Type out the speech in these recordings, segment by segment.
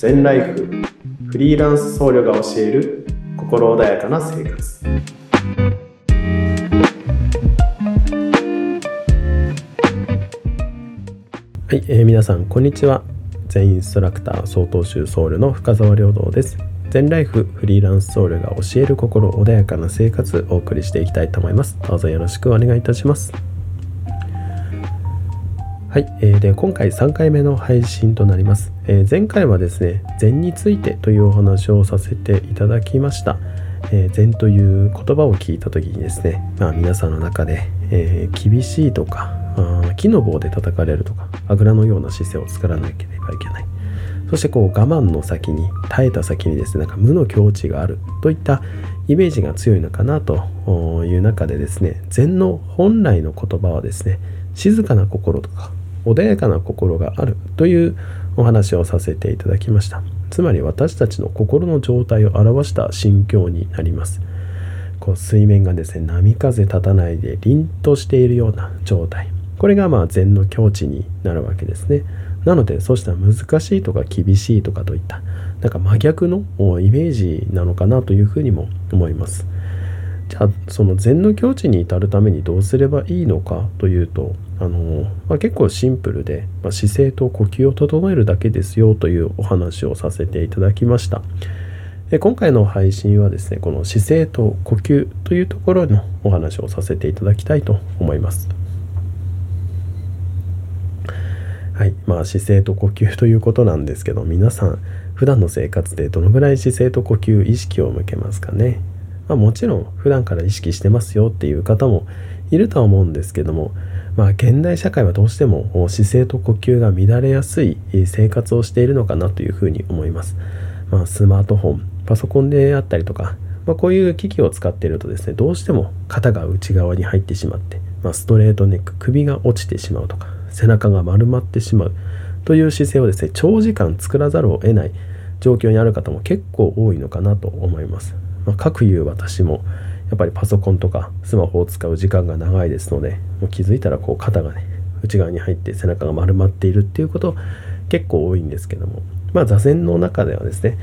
全ライフフリーランス僧侶が教える心穏やかな生活。はい、えー、皆さんこんにちは。全インストラクター曹洞宗僧侶の深澤良道です。全ライフフリーランス僧侶が教える心穏やかな生活をお送りしていきたいと思います。どうぞよろしくお願いいたします。はい、えー、で今回3回目の配信となります、えー、前回はですね禅についてというお話をさせていただきました、えー、禅という言葉を聞いた時にですね、まあ、皆さんの中で、えー、厳しいとかあ木の棒で叩かれるとかあぐらのような姿勢を作らなければいけない。そしてこう我慢の先に耐えた先にですねなんか無の境地があるといったイメージが強いのかなという中でですね禅の本来の言葉はですね静かな心とか穏やかな心があるというお話をさせていただきました。つまり私たちの心の状態を表した心境になります。こう水面がですね波風立たないで凛としているような状態。これがまあ禅の境地になるわけですね。なのでそうした難しいとか厳しいとかといったなんか真逆のイメージなのかなというふうにも思います。じゃあその禅の境地に至るためにどうすればいいのかというとあの、まあ、結構シンプルで、まあ、姿勢と呼吸を整えるだけですよというお話をさせていただきました。で今回の配信はですねこの姿勢と呼吸というところのお話をさせていただきたいと思います。はい。まあ姿勢と呼吸ということなんですけど皆さん普段の生活でどのぐらい姿勢と呼吸意識を向けますかね。ま、もちろん普段から意識してますよっていう方もいるとは思うんですけどもまあ、現代社会はどうしても姿勢と呼吸が乱れやすい生活をしているのかなというふうに思います。まあ、スマートフォン、パソコンであったりとか、まあ、こういう機器を使っているとですね、どうしても肩が内側に入ってしまって、まあ、ストレートネック、首が落ちてしまうとか、背中が丸まってしまうという姿勢をですね、長時間作らざるを得ない状況にある方も結構多いのかなと思います。まあ、各いう私もやっぱりパソコンとかスマホを使う時間が長いですのでもう気づいたらこう肩がね内側に入って背中が丸まっているっていうこと結構多いんですけども。まあ座禅の中ではですね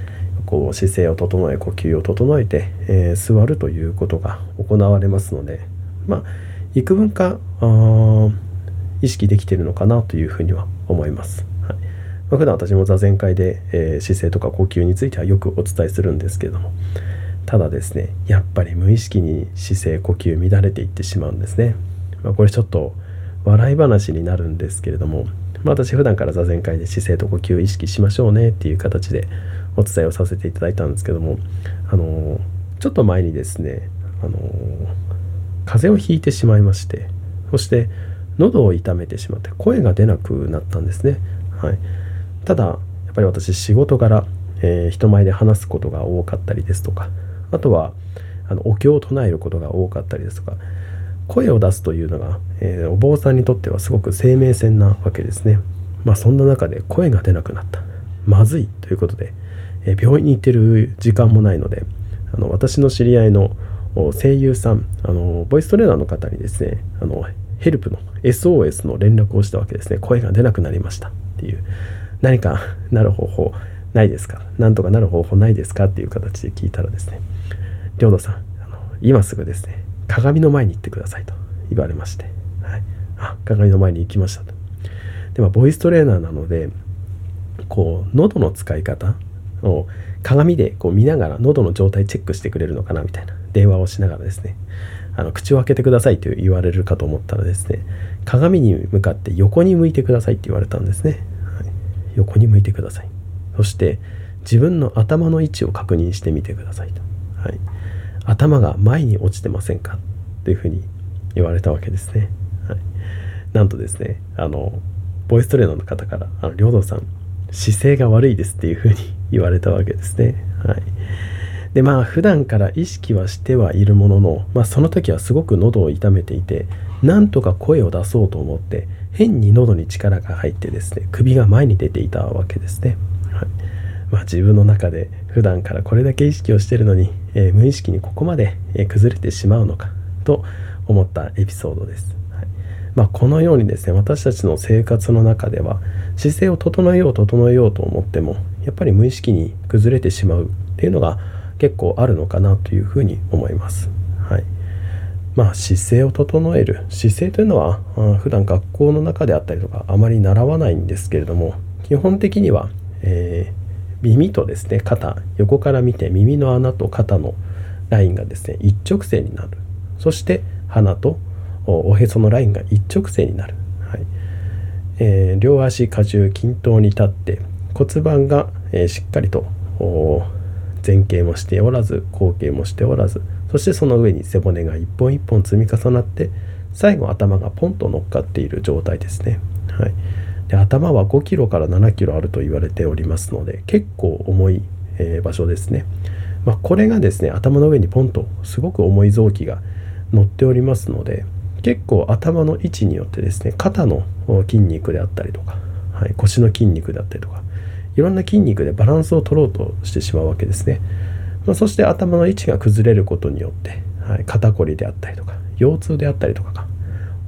こう姿勢を整え呼吸を整えて、えー、座るということが行われますのでまあ幾分かあ意識できているのかなというふうには思います。はい。まあ、普段私も座禅会で、えー、姿勢とか呼吸についてはよくお伝えするんですけれども。ただですねやっぱり無意識に姿勢呼吸乱れていってしまうんですね、まあ、これちょっと笑い話になるんですけれども、まあ、私普段から座禅会で姿勢と呼吸を意識しましょうねっていう形でお伝えをさせていただいたんですけどもあのちょっと前にですねあの風邪をひいてしまいましてそして喉を痛めてしまって声が出なくなったんですね、はい、ただやっぱり私仕事柄、えー、人前で話すことが多かったりですとかあとはあのお経を唱えることが多かったりですとか声を出すというのが、えー、お坊さんにとってはすごく生命線なわけですね。まあそんな中で声が出なくなった。まずいということで、えー、病院に行ってる時間もないのであの私の知り合いの声優さんあのボイストレーナーの方にですねあのヘルプの SOS の連絡をしたわけですね声が出なくなりましたっていう何かなる方法ないですか？なんとかなる方法ないですか？っていう形で聞いたらですね領土さんあの今すぐですね鏡の前に行ってくださいと言われまして、はい、あ鏡の前に行きましたと。でもボイストレーナーなのでこう喉の使い方を鏡でこう見ながら喉の状態チェックしてくれるのかなみたいな電話をしながらですねあの口を開けてくださいと言われるかと思ったらですね鏡に向かって横に向いてくださいって言われたんですね、はい、横に向いてください。そして自分の頭の位置を確認してみてくださいと、はい、頭が前に落ちてませんか？というふうに言われたわけですね、はい、なんとですねあのボイストレーナーの方から「あの領土さん姿勢が悪いです」っていうふうに言われたわけですね。はい。でまあ普段から意識はしてはいるものの、まあ、その時はすごく喉を痛めていてなんとか声を出そうと思って変に喉に力が入ってですね首が前に出ていたわけですね。まあ、自分の中で普段からこれだけ意識をしているのに、えー、無意識にここまで、え、崩れてしまうのかと思ったエピソードです。はいまあ、このようにですね私たちの生活の中では姿勢を整えよう整えようと思ってもやっぱり無意識に崩れてしまうっていうのが結構あるのかなというふうに思います。はいまあ、姿勢を整える姿勢というのは普段学校の中であったりとかあまり習わないんですけれども基本的には、え、耳とですね肩。横から見て耳の穴と肩のラインがですね一直線になる。そして鼻とおへそのラインが一直線になる、はい。えー、両足荷重均等に立って骨盤が、えー、しっかりと前傾もしておらず後傾もしておらずそしてその上に背骨が一本一本積み重なって最後頭がポンと乗っかっている状態ですね。はい、で頭は5キロから7キロあると言われておりますので結構重い、えー、場所ですね。まあ、これがですね頭の上にポンとすごく重い臓器が乗っておりますので結構頭の位置によってですね肩の筋肉であったりとか、はい、腰の筋肉であったりとかいろんな筋肉でバランスを取ろうとしてしまうわけですね。まあ、そして頭の位置が崩れることによって、はい、肩こりであったりとか腰痛であったりとかが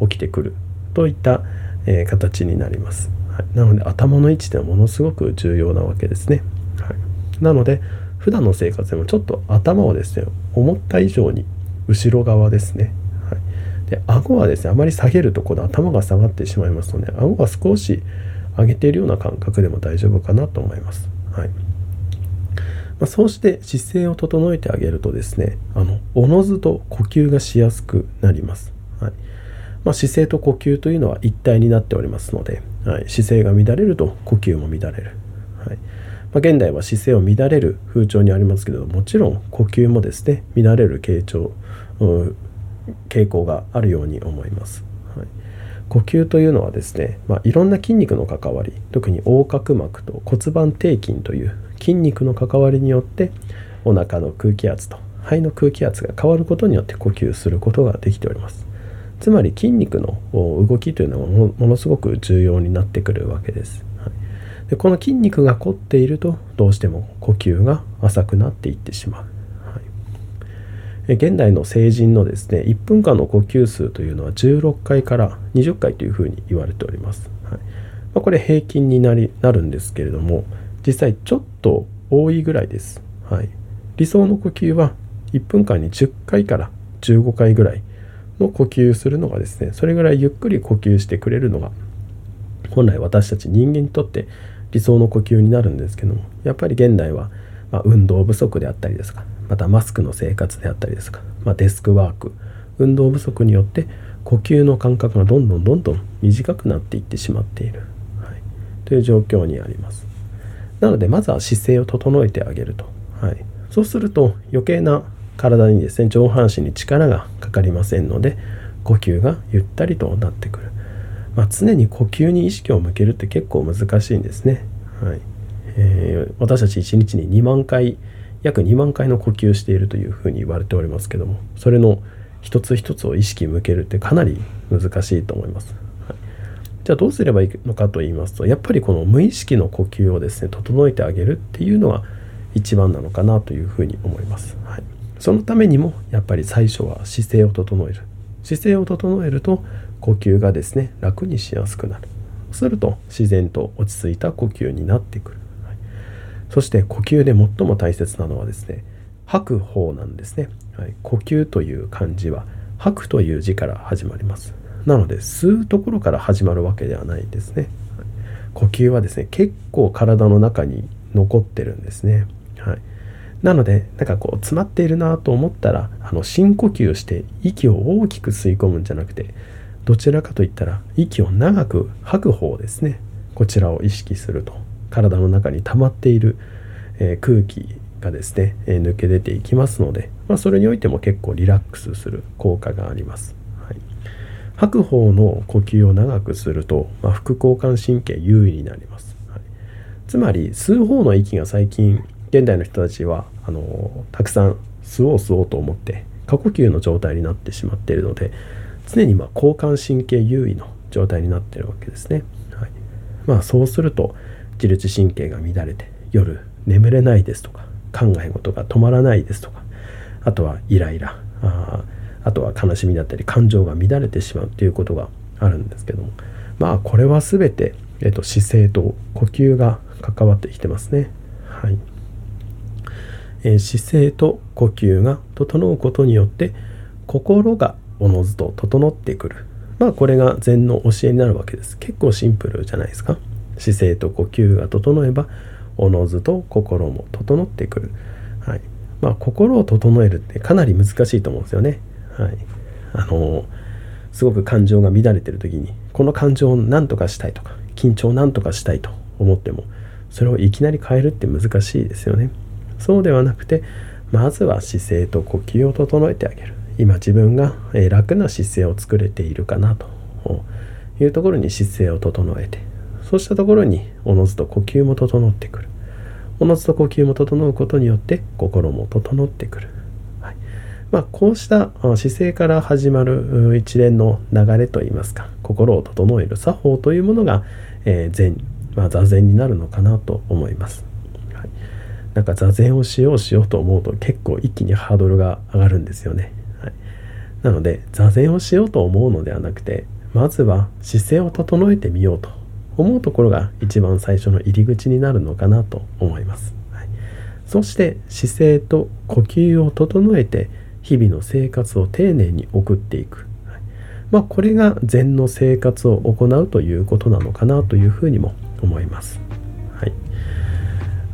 起きてくるといった、えー、形になります。はい、なので頭の位置ってものすごく重要なわけですね。はい、なので普段の生活でもちょっと頭をですね思った以上に後ろ側ですね、はい、で顎はですねあまり下げるとこの頭が下がってしまいますので顎は少し上げているような感覚でも大丈夫かなと思います。はいまあ、そうして姿勢を整えてあげるとですねあのおのずと呼吸がしやすくなります。はいまあ、姿勢と呼吸というのは一体になっておりますので、はい、姿勢が乱れると呼吸も乱れる。はいまあ、現代は姿勢を乱れる風潮にありますけれどもちろん呼吸もですね乱れる傾聴傾向があるように思います。はい、呼吸というのはですね、まあ、いろんな筋肉の関わり特に横隔膜と骨盤底筋という筋肉の関わりによってお腹の空気圧と肺の空気圧が変わることによって呼吸することができております。つまり筋肉の動きというのはものすごく重要になってくるわけです。でこの筋肉が凝っているとどうしても呼吸が浅くなっていってしまう、はい、現代の成人のですね1分間の呼吸数というのは16回から20回というふうに言われております、はい。まあ、これ平均になりなるんですけれども実際ちょっと多いぐらいです、はい、理想の呼吸は1分間に10回から15回ぐらいの呼吸するのがですねそれぐらいゆっくり呼吸してくれるのが本来私たち人間にとって理想の呼吸になるんですけどもやっぱり現代は、ま運動不足であったりですかまたマスクの生活であったりですか、ま、デスクワーク運動不足によって呼吸の間隔がどんどんどんどん短くなっていってしまっている、はい、という状況にあります。なのでまずは姿勢を整えてあげると、はい、そうすると余計な体にですね上半身に力がかかりませんので呼吸がゆったりとなってくるまあ、常に呼吸に意識を向けるって結構難しいんですね。はいえー、私たち1日に2万回約2万回の呼吸しているというふうに言われておりますけどもそれの一つ一つを意識向けるってかなり難しいと思います。はい、じゃあどうすればいいのかと言いますとやっぱりこの無意識の呼吸をですね整えてあげるっていうのが一番なのかなというふうに思います。はい、そのためにもやっぱり最初は姿勢を整える。姿勢を整えると呼吸がですね楽にしやすくなる。すると自然と落ち着いた呼吸になってくる、はい、そして呼吸で最も大切なのはですね吐く方なんですね、はい、呼吸という漢字は吐くという字から始まります。なので吸うところから始まるわけではないんですね、はい、呼吸はですね結構体の中に残ってるんですね。なのでなんかこう詰まっているなと思ったらあの深呼吸して息を大きく吸い込むんじゃなくてどちらかといったら息を長く吐く方ですね。こちらを意識すると。体の中に溜まっている、えー、空気がですね、えー、抜け出ていきますので、まあ、それにおいても結構リラックスする効果があります、はい、吐く方の呼吸を長くすると、まあ、副交感神経優位になります、はい、つまり吸う方の息が最近現代の人たちはあのたくさん吸おう吸おうと思って過呼吸の状態になってしまっているので常にまあ交感神経優位の状態になっているわけですね。はい、まあそうすると自律神経が乱れて夜眠れないですとか考え事が止まらないですとかあとはイライラああとは悲しみだったり感情が乱れてしまうということがあるんですけどもまあこれは全て、えっと、姿勢と呼吸が関わってきてますね。はいえ、姿勢と呼吸が整うことによって心がおのずと整ってくる。まあこれが禅の教えになるわけです。結構シンプルじゃないですか。姿勢と呼吸が整えばおのずと心も整ってくる、はい。まあ、心を整えるってかなり難しいと思うんですよね、はい、あのすごく感情が乱れてる時にこの感情を何とかしたいとか緊張を何とかしたいと思ってもそれをいきなり変えるって難しいですよね。そうではなくてまずは姿勢と呼吸を整えてあげる。今自分が楽な姿勢を作れているかなと。いうところに姿勢を整えてそうしたところにおのずと呼吸も整ってくる。おのずと呼吸も整うことによって心も整ってくる、はい。まあ、こうした姿勢から始まる一連の流れといいますか心を整える作法というものが、えー、禅、まあ、座禅になるのかなと思います、なんか座禅をしようしようと思うと結構一気にハードルが上がるんですよね、はい、なので座禅をしようと思うのではなくてまずは姿勢を整えてみようと思うところが一番最初の入り口になるのかなと思います、はい、そして姿勢と呼吸を整えて日々の生活を丁寧に送っていく、はい、まあ、これが禅の生活を行うということなのかなというふうにも思います、はい、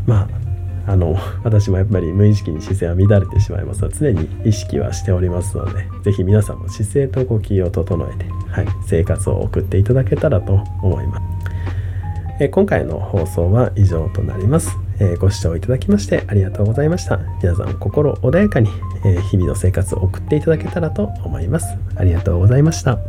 まああの私もやっぱり無意識に姿勢は乱れてしまいます。が常に意識はしておりますので是非皆さんも姿勢と呼吸を整えて、はい、生活を送っていただけたらと思います。え今回の放送は以上となります、えご視聴いただきましてありがとうございました。皆さん心穏やかに、え日々の生活を送っていただけたらと思います。ありがとうございました。